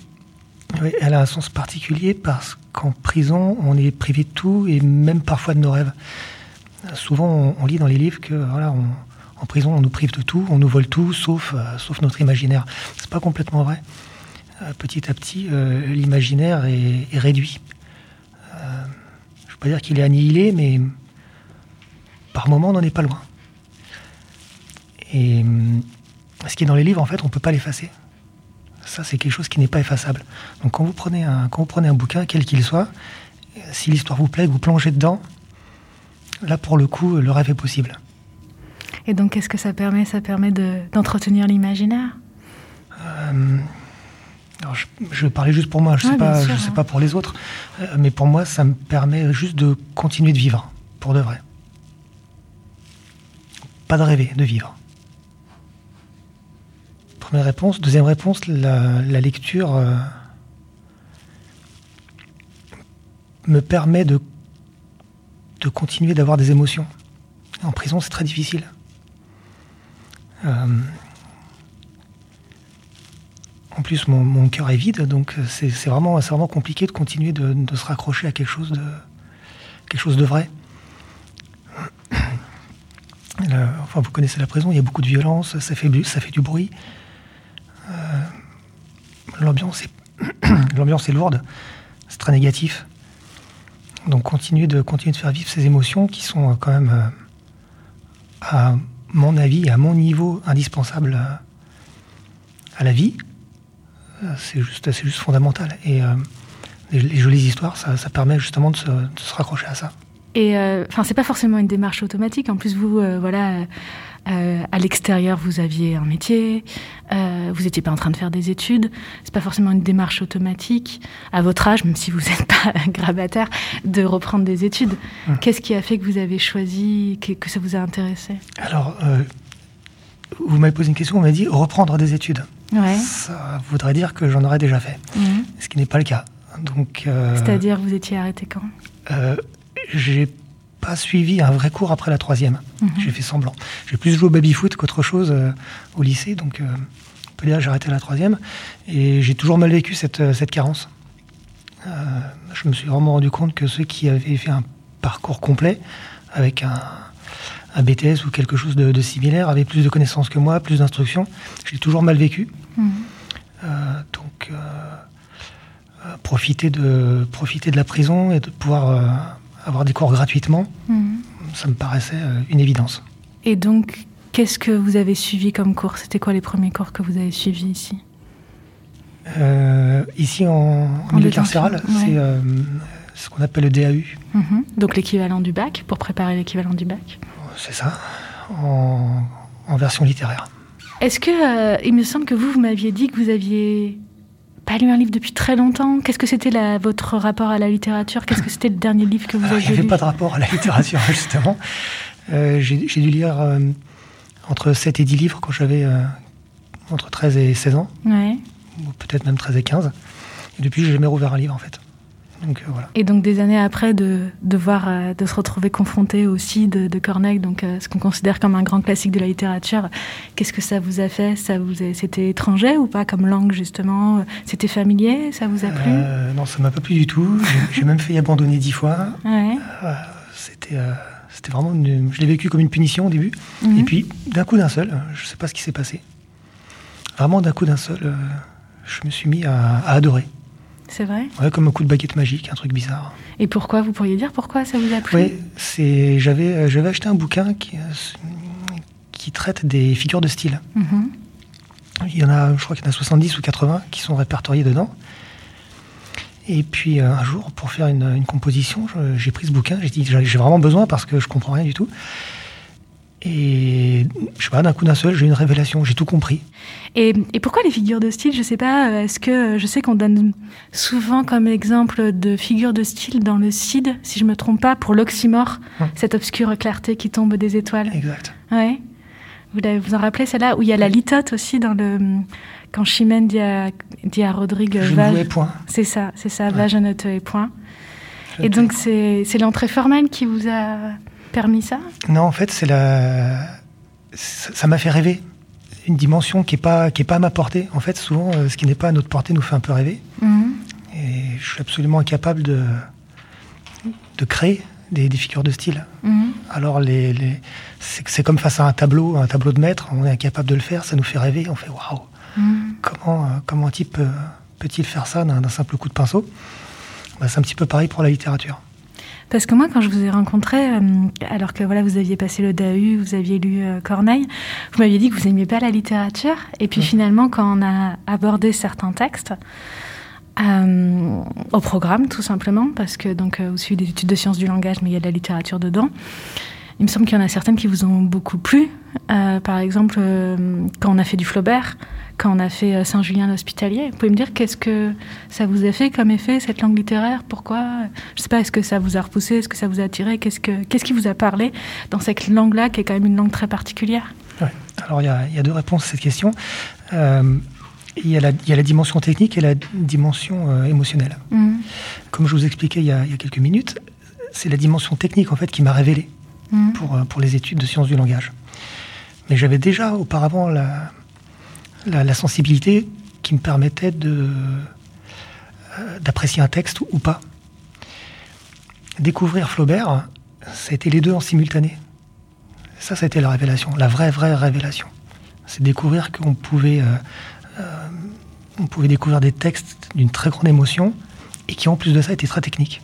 Speaker 3: elle a un sens particulier parce qu'en prison, on est privé de tout et même parfois de nos rêves. Souvent, on, lit dans les livres que voilà, en prison, on nous prive de tout, on nous vole tout, sauf, euh, sauf notre imaginaire. C'est pas complètement vrai. Euh, petit à petit, euh, l'imaginaire est, réduit. Je ne veux pas dire qu'il est annihilé, mais par moment, on n'en est pas loin. Et hum, ce qui est dans les livres, en fait, on ne peut pas l'effacer. Ça, c'est quelque chose qui n'est pas effaçable. Donc, quand vous prenez un, quand vous prenez un bouquin, quel qu'il soit, euh, si l'histoire vous plaît, que vous plongez dedans, là, pour le coup, le rêve est possible.
Speaker 6: Et donc, qu'est-ce que ça permet? Ça permet de- d'entretenir l'imaginaire?
Speaker 3: Euh, je, je parler juste pour moi, je ne
Speaker 6: Ouais,
Speaker 3: sais, pas, je sais
Speaker 6: hein.
Speaker 3: pas pour les autres, euh, mais pour moi, ça me permet juste de continuer de vivre, pour de vrai. Pas de rêver, de vivre. Deuxième réponse, la, lecture euh, me permet de, continuer d'avoir des émotions. En prison, c'est très difficile. Euh, en plus, mon, cœur est vide, donc euh, c'est vraiment, vraiment compliqué de continuer de, se raccrocher à quelque chose de, vrai. Le- enfin, vous connaissez la prison, il y a beaucoup de violence, ça fait du bruit. Euh, L'ambiance est, est lourde, c'est très négatif. Donc, continuer de, faire vivre ces émotions qui sont euh, quand même, euh, à mon avis, à mon niveau, indispensables à, la vie. Euh, C'est juste, fondamental. Et euh, les, les jolies histoires, ça, permet justement de se, raccrocher à ça.
Speaker 6: Et euh, enfin, c'est pas forcément une démarche automatique. En plus, vous, euh, voilà, euh, à l'extérieur, vous aviez un métier, euh, vous n'étiez pas en train de faire des études. C'est pas forcément une démarche automatique à votre âge, même si vous n'êtes pas grabataire, de reprendre des études.
Speaker 3: Hum.
Speaker 6: Qu'est-ce qui a fait que vous avez choisi, que, que ça vous a intéressé?
Speaker 3: Alors, euh, vous m'avez posé une question, vous m'avez dit reprendre des études.
Speaker 6: Ouais.
Speaker 3: Ça voudrait dire que j'en aurais déjà fait,
Speaker 6: Mhm.
Speaker 3: ce qui n'est pas le cas. Donc,
Speaker 6: C'est-à-dire, vous étiez arrêté quand?
Speaker 3: j'ai pas suivi un vrai cours après la troisième.
Speaker 6: Mhm.
Speaker 3: J'ai fait semblant. J'ai plus joué au baby-foot qu'autre chose euh, au lycée, donc euh, on peut dire j'ai arrêté la troisième. Et j'ai toujours mal vécu cette, euh, cette carence. Euh, je me suis vraiment rendu compte que ceux qui avaient fait un parcours complet, avec un, un BTS ou quelque chose de, de similaire, avaient plus de connaissances que moi, plus d'instructions. J'ai toujours mal vécu.
Speaker 6: Mhm.
Speaker 3: Donc, profiter, de, profiter de la prison et de pouvoir avoir des cours gratuitement,
Speaker 6: Mhm.
Speaker 3: ça me paraissait euh, une évidence.
Speaker 6: Et donc, qu'est-ce que vous avez suivi comme cours? C'était quoi les premiers cours que vous avez suivis ici?
Speaker 3: Euh, ici, en, en milieu carcéral,
Speaker 6: ouais.
Speaker 3: c'est euh, ce qu'on appelle le DAU.
Speaker 6: Mhm. Donc l'équivalent du bac, pour préparer l'équivalent du bac.
Speaker 3: C'est ça, en, en version littéraire.
Speaker 6: Est-ce que, euh, il me semble que vous, vous m'aviez dit que vous aviez pas lu un livre depuis très longtemps. Qu'est-ce que c'était la- votre rapport à la littérature? Qu'est-ce que c'était le dernier livre que vous
Speaker 3: Ah, Il n'y avait
Speaker 6: lu?
Speaker 3: pas de rapport à la littérature, justement. Euh, J'ai j'ai dû lire euh, entre 7 et 10 livres quand j'avais euh, entre 13 et 16 ans,
Speaker 6: Ouais.
Speaker 3: ou peut-être même 13 et 15. Et depuis, j'ai jamais rouvert un livre, en fait. Donc euh, voilà.
Speaker 6: Et donc des années après, de, de voir, euh, de se retrouver confronté aussi de, de Corneille, donc euh, ce qu'on considère comme un grand classique de la littérature. Qu'est-ce que ça vous a fait? Ça vous c'était étranger ou pas comme langue justement? C'était familier? Ça vous a plu?
Speaker 3: Euh, non, ça m'a pas plu du tout. J'ai- même failli abandonner 10 fois.
Speaker 6: Ouais.
Speaker 3: Euh, C'était euh, c'était vraiment. une- je l'ai vécu comme une punition au début.
Speaker 6: Mhm.
Speaker 3: Et puis, d'un coup d'un seul, je sais pas ce qui s'est passé. Vraiment, d'un coup d'un seul, je me suis mis à, à adorer.
Speaker 6: C'est vrai?
Speaker 3: Ouais, comme un coup de baguette magique, un truc bizarre.
Speaker 6: Et pourquoi? Vous pourriez dire pourquoi ça vous a plu?
Speaker 3: Oui, c'est. J'avais, euh, j'avais acheté un bouquin qui, euh, qui traite des figures de style.
Speaker 6: Mhm.
Speaker 3: Il y en a, je crois qu'il y en a 70 ou 80 qui sont répertoriés dedans. Et puis euh, un jour, pour faire une, une composition, j'ai pris ce bouquin, j'ai dit j'ai j'ai vraiment besoin parce que je comprends rien du tout. Et je sais pas, d'un coup d'un seul, j'ai eu une révélation, j'ai tout compris.
Speaker 6: Et, et pourquoi les figures de style Je sais pas. euh, Est-ce que je sais qu'on donne souvent comme exemple de figures de style dans le CID, si je me trompe pas, pour l'oxymore,
Speaker 3: Hum.
Speaker 6: cette obscure clarté qui tombe des étoiles.
Speaker 3: Exact.
Speaker 6: Ouais. Vous vous en rappelez celle-là où il y a la litote aussi dans le quand Chimène dit à, dit à Rodrigue
Speaker 3: Je
Speaker 6: va-
Speaker 3: ne point.
Speaker 6: c'est ça c'est ça
Speaker 3: Ouais.
Speaker 6: va je ne te hais point
Speaker 3: Je
Speaker 6: et donc c'est c'est l'entrée formelle qui vous a permis ça?
Speaker 3: Non, en fait, c'est la. Ça m'a fait rêver. Une dimension qui n'est pas, qui est pas à ma portée. En fait, souvent, euh, ce qui n'est pas à notre portée nous fait un peu rêver.
Speaker 6: Mhm.
Speaker 3: Et je suis absolument incapable de, de créer des, des figures de style.
Speaker 6: Mhm.
Speaker 3: Alors, les, les- c'est comme face à un tableau, un tableau de maître, on est incapable de le faire, ça nous fait rêver, on fait waouh,
Speaker 6: Mhm.
Speaker 3: comment, euh, comment un type euh, peut-il faire ça d'un d'un simple coup de pinceau? Bah, C'est un petit peu pareil pour la littérature.
Speaker 6: Parce que moi, quand je vous ai rencontré, euh, alors que voilà, vous aviez passé le DAU, vous aviez lu euh, Corneille, vous m'aviez dit que vous n'aimiez pas la littérature. Et puis finalement, quand on a abordé certains textes, euh, au programme, tout simplement, parce que donc vous suivez des études de sciences du langage, mais il y a de la littérature dedans. Il me semble qu'il y en a certaines qui vous ont beaucoup plu. Euh, par exemple, euh, quand on a fait du Flaubert, quand on a fait euh, Saint-Julien l'Hospitalier. Vous pouvez me dire qu'est-ce que ça vous a fait comme effet, cette langue littéraire? Pourquoi? Je sais pas, est-ce que ça vous a repoussé? Est-ce que ça vous a attiré? Qu'est-ce que qu'est-ce qui vous a parlé dans cette langue-là, qui est quand même une langue très particulière?
Speaker 3: Ouais. Alors, il y, a, il y a deux réponses à cette question. Euh, il, y a la, il y a la dimension technique et la dimension euh, émotionnelle.
Speaker 6: Mhm.
Speaker 3: Comme je vous expliquais il y a, il y a quelques minutes, c'est la dimension technique en fait qui m'a révélé
Speaker 6: Mhm.
Speaker 3: pour, pour les études de sciences du langage. Mais j'avais déjà auparavant la, la, sensibilité qui me permettait euh, d'apprécier un texte ou pas. Découvrir Flaubert, ça a été les deux en simultané. Ça, ça a été la révélation, la vraie, vraie révélation. C'est découvrir qu'on pouvait, euh, euh, pouvait découvrir des textes d'une très grande émotion et qui, en plus de ça, étaient très techniques.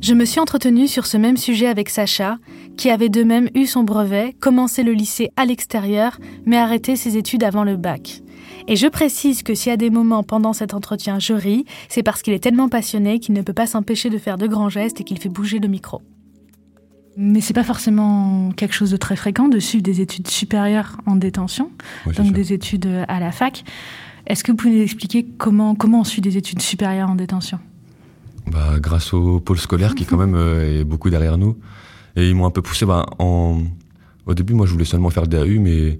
Speaker 6: Je me suis entretenue sur ce même sujet avec Sacha, qui avait de même eu son brevet, commencé le lycée à l'extérieur, mais arrêté ses études avant le bac. Et je précise que si à des moments pendant cet entretien je ris, c'est parce qu'il est tellement passionné qu'il ne peut pas s'empêcher de faire de grands gestes et qu'il fait bouger le micro. Mais c'est pas forcément quelque chose de très fréquent de suivre des études supérieures en détention, donc des études à la fac. Est-ce que vous pouvez nous expliquer comment, comment on suit des études supérieures en détention?
Speaker 4: Bah, grâce au pôle scolaire qui quand même euh, est beaucoup derrière nous. Et ils m'ont un peu poussé. Bah, en... Au début, moi, je voulais seulement faire le DAU, mais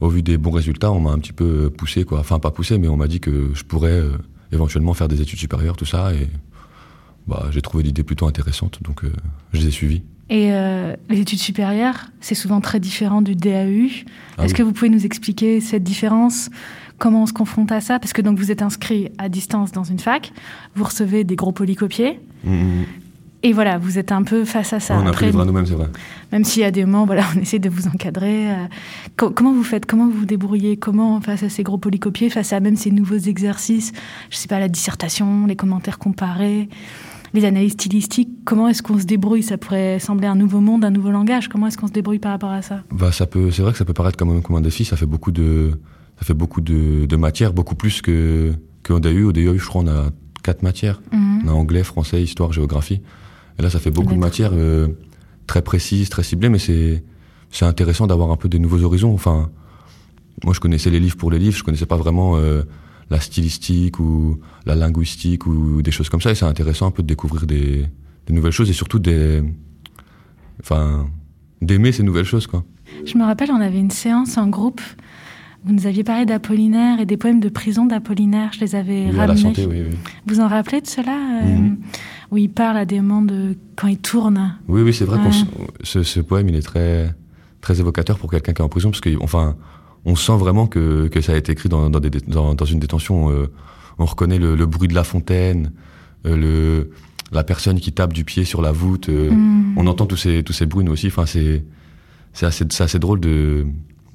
Speaker 4: au vu des bons résultats, on m'a un petit peu poussé, quoi. Enfin, pas poussé, mais on m'a dit que je pourrais euh, éventuellement faire des études supérieures, tout ça. Et bah, j'ai trouvé l'idée plutôt intéressante, donc euh, je les ai suivis.
Speaker 6: Et euh, les études supérieures, c'est souvent très différent du DAU.
Speaker 4: Ah
Speaker 6: Est-ce
Speaker 4: oui.
Speaker 6: que vous pouvez nous expliquer cette différence? Comment on se confronte à ça? Parce que donc vous êtes inscrit à distance dans une fac, vous recevez des gros polycopiés,
Speaker 4: Mm, mm.
Speaker 6: et voilà, vous êtes un peu face à ça.
Speaker 4: on a pris
Speaker 6: Après,
Speaker 4: nous-mêmes, c'est vrai.
Speaker 6: même s'il y a des moments, voilà, on essaie de vous encadrer. euh, co- comment vous faites? Comment vous vous débrouillez? Comment face à ces gros polycopiés, face à même ces nouveaux exercices Je sais pas, la dissertation, les commentaires comparés. les analyses stylistiques, comment est-ce qu'on se débrouille? Ça pourrait sembler un nouveau monde, un nouveau langage. Comment est-ce qu'on se débrouille par rapport à ça?
Speaker 4: Bah, ça peut, c'est vrai que ça peut paraître comme, comme un défi. Ça fait beaucoup de, ça fait beaucoup de, de matières, beaucoup plus que qu'en DAU. Au DAU, je crois, on a quatre matières.
Speaker 6: Mhm.
Speaker 4: On a anglais, français, histoire, géographie. Et là, ça fait beaucoup de matières euh, très précises, très ciblées, mais c'est c'est intéressant d'avoir un peu des nouveaux horizons. Enfin, moi, je connaissais les livres pour les livres, je connaissais pas vraiment euh, la stylistique ou la linguistique ou des choses comme ça. Et c'est intéressant un peu de découvrir des, des nouvelles choses et surtout des, enfin, d'aimer ces nouvelles choses, quoi.
Speaker 6: Je me rappelle, on avait une séance en groupe. Vous nous aviez parlé d'Apollinaire et des poèmes de prison d'Apollinaire. Je les avais
Speaker 4: Oui,
Speaker 6: ramenés.
Speaker 4: santé, oui, oui.
Speaker 6: Vous en rappelez de cela euh,
Speaker 4: Mhm.
Speaker 6: Où il parle à des moments de quand il tourne.
Speaker 4: Oui, oui, c'est vrai
Speaker 6: Ouais.
Speaker 4: ce, ce poème, il est très, très évocateur pour quelqu'un qui est en prison, parce que, enfin, on sent vraiment que, que ça a été écrit dans, dans, des, dé- dans, dans une détention. euh, on reconnaît le, le bruit de la fontaine, euh, le, la personne qui tape du pied sur la voûte. euh,
Speaker 6: Mhm.
Speaker 4: On entend tous ces, tous ces bruits, nous aussi. Enfin, c'est, c'est assez, c'est assez drôle de,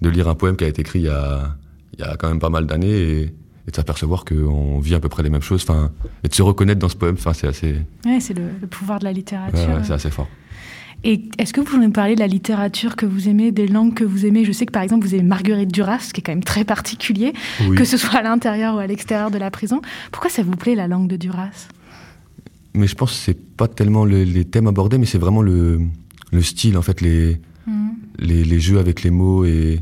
Speaker 4: de lire un poème qui a été écrit il y a, il y a quand même pas mal d'années et, et de s'apercevoir qu'on vit à peu près les mêmes choses. Enfin, et de se reconnaître dans ce poème. Enfin, c'est assez,
Speaker 6: Ouais, c'est le, le pouvoir de la littérature.
Speaker 4: ouais, ouais, c'est assez fort.
Speaker 6: Et est-ce que vous pouvez nous parler de la littérature que vous aimez, des langues que vous aimez? Je sais que par exemple vous aimez Marguerite Duras, ce qui est quand même très particulier,
Speaker 4: Oui.
Speaker 6: que ce soit à l'intérieur ou à l'extérieur de la prison. Pourquoi ça vous plaît la langue de Duras?
Speaker 4: Mais je pense que c'est pas tellement le- les thèmes abordés, mais c'est vraiment le, le style, en fait, les, les, les jeux avec les mots et,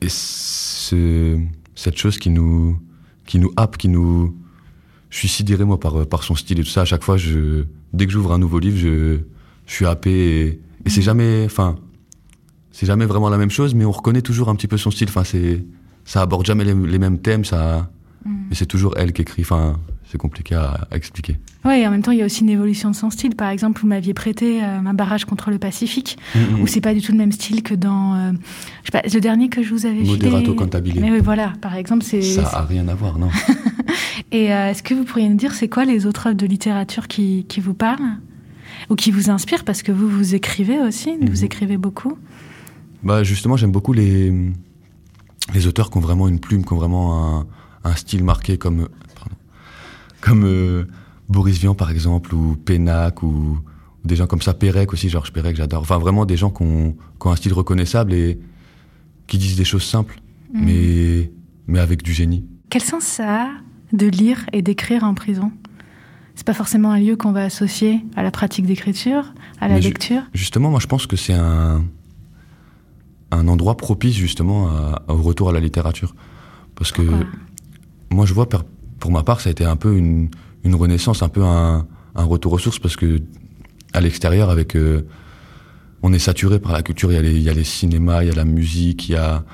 Speaker 4: et ce, cette chose qui nous, qui nous happe, qui nous. Je suis sidéré, moi, par, par son style et tout ça. À chaque fois, je, dès que j'ouvre un nouveau livre, je, je suis happé et, et c'est jamais. Enfin, c'est jamais vraiment la même chose, mais on reconnaît toujours un petit peu son style. Enfin, c'est, ça aborde jamais les, les mêmes thèmes, ça. Mais c'est toujours elle qui écrit. Enfin, c'est compliqué à, à expliquer.
Speaker 6: Oui, et en même temps, il y a aussi une évolution de son style. Par exemple, vous m'aviez prêté euh, un barrage contre le Pacifique, où c'est pas du tout le même style que dans euh, je sais pas, le dernier que je vous avais
Speaker 4: Moderato cantabile.
Speaker 6: Mais oui, voilà, par exemple, c'est.
Speaker 4: Ça a rien à voir, non
Speaker 6: Et euh, est-ce que vous pourriez nous dire c'est quoi les autres œuvres de littérature qui, qui vous parlent ou qui vous inspirent? Parce que vous vous écrivez aussi, vous
Speaker 4: Mhm.
Speaker 6: écrivez beaucoup.
Speaker 4: Bah justement, j'aime beaucoup les les auteurs qui ont vraiment une plume, qui ont vraiment un, un style marqué comme comme euh, Boris Vian par exemple ou Pénac ou, ou des gens comme ça, Pérec aussi, Georges Pérec, j'adore. Enfin vraiment des gens qui ont, qui ont un style reconnaissable et qui disent des choses simples,
Speaker 6: Mhm.
Speaker 4: mais mais avec du génie.
Speaker 6: Quel sens ça a de lire et d'écrire en prison? C'est pas forcément un lieu qu'on va associer à la pratique d'écriture, à la
Speaker 4: Mais
Speaker 6: lecture?
Speaker 4: Justement, moi je pense que c'est un un endroit propice justement à- au retour à la littérature, parce que
Speaker 6: Pourquoi?
Speaker 4: moi je vois pour ma part ça a été un peu une, une renaissance un peu un, un retour aux sources parce que à l'extérieur avec euh, on est saturé par la culture. Il y a les, il y a les cinémas il y a la musique il y a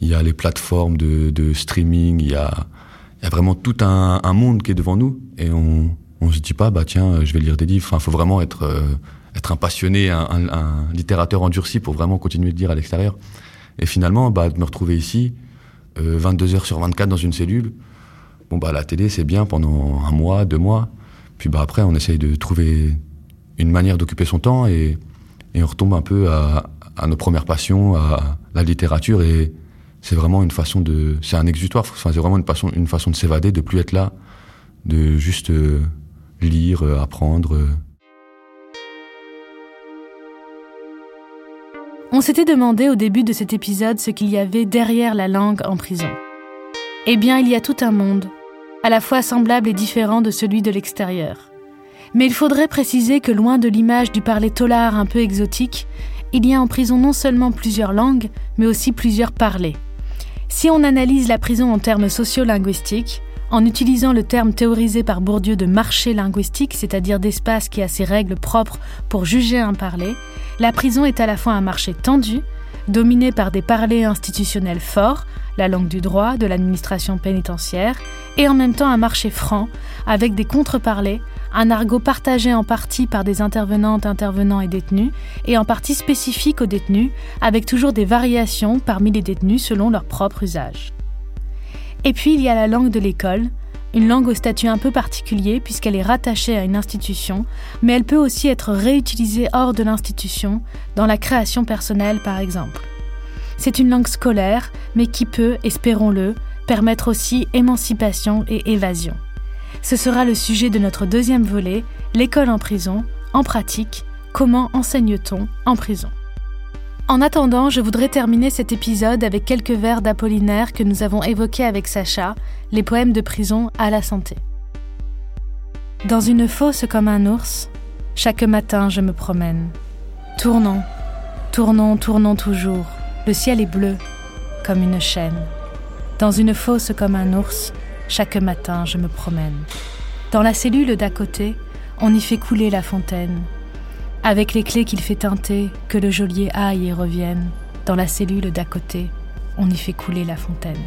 Speaker 4: il y a les plateformes de, de streaming il y a il y a vraiment tout un, un monde qui est devant nous. Et on on se dit pas bah tiens je vais lire des livres. Enfin faut vraiment être euh, être un passionné un, un, littérateur endurci pour vraiment continuer de lire à l'extérieur. Et finalement bah de me retrouver ici euh, 22 heures sur 24 dans une cellule. Bon bah la télé c'est bien pendant un mois, deux mois, puis bah après on essaye de trouver une manière d'occuper son temps et, et on retombe un peu à, nos premières passions, à la littérature et c'est vraiment une façon de, c'est un exutoire, enfin c'est vraiment une façon, une façon de s'évader, de plus être là, de juste euh, lire, euh, apprendre. euh.
Speaker 6: On s'était demandé au début de cet épisode ce qu'il y avait derrière la langue en prison. Eh bien, il y a tout un monde, à la fois semblable et différent de celui de l'extérieur. Mais il faudrait préciser que loin de l'image du parler tolard un peu exotique, il y a en prison non seulement plusieurs langues, mais aussi plusieurs parlers. Si on analyse la prison en termes sociolinguistiques, en utilisant le terme théorisé par Bourdieu de marché linguistique, c'est-à-dire d'espace qui a ses règles propres pour juger un parler, la prison est à la fois un marché tendu, dominé par des parlers institutionnels forts, la langue du droit, de l'administration pénitentiaire, et en même temps un marché franc, avec des contre-parlers, un argot partagé en partie par des intervenantes, intervenants et détenus, et en partie spécifique aux détenus, avec toujours des variations parmi les détenus selon leur propre usage. Et puis il y a la langue de l'école, une langue au statut un peu particulier puisqu'elle est rattachée à une institution, mais elle peut aussi être réutilisée hors de l'institution, dans la création personnelle par exemple. C'est une langue scolaire, mais qui peut, espérons-le, permettre aussi émancipation et évasion. Ce sera le sujet de notre deuxième volet, l'école en prison, en pratique, comment enseigne-t-on en prison? En attendant, je voudrais terminer cet épisode avec quelques vers d'Apollinaire que nous avons évoqués avec Sacha, les poèmes de prison à la santé. Dans une fosse comme un ours, chaque matin je me promène. Tournons, tournons, tournons toujours. Le ciel est bleu, comme une chaîne. Dans une fosse comme un ours, chaque matin je me promène. Dans la cellule d'à côté, on y fait couler la fontaine. Avec les clés qu'il fait teinter, que le geôlier aille et revienne. Dans la cellule d'à côté, on y fait couler la fontaine.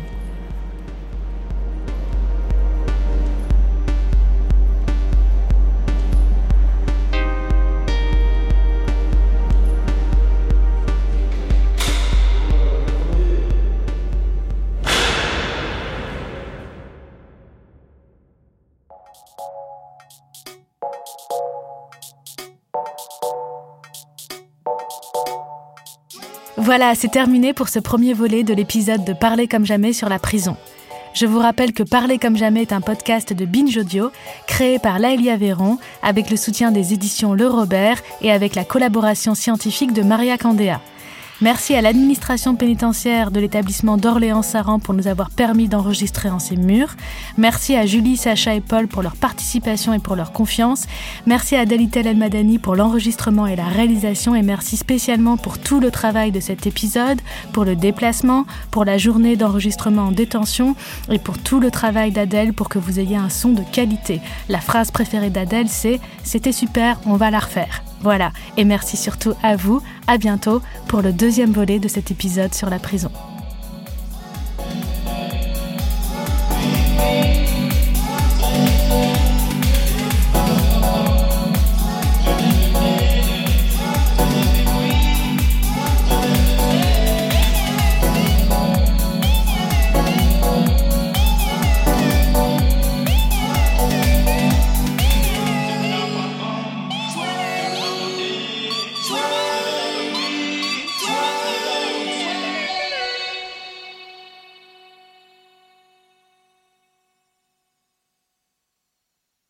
Speaker 6: Voilà, c'est terminé pour ce premier volet de l'épisode de Parler comme jamais sur la prison. Je vous rappelle que Parler comme jamais est un podcast de Binge Audio, créé par Laëlia Véron, avec le soutien des éditions Le Robert et avec la collaboration scientifique de Maria Candéa. Merci à l'administration pénitentiaire de l'établissement d'Orléans-Saran pour nous avoir permis d'enregistrer en ces murs. Merci à Julie, Sacha et Paul pour leur participation et pour leur confiance. Merci à Dalitel El-Madani pour l'enregistrement et la réalisation et merci spécialement pour tout le travail de cet épisode, pour le déplacement, pour la journée d'enregistrement en détention et pour tout le travail d'Adèle pour que vous ayez un son de qualité. La phrase préférée d'Adèle c'est C'était super, on va la refaire. Voilà, et merci surtout à vous. À bientôt pour le deuxième volet de cet épisode sur la prison.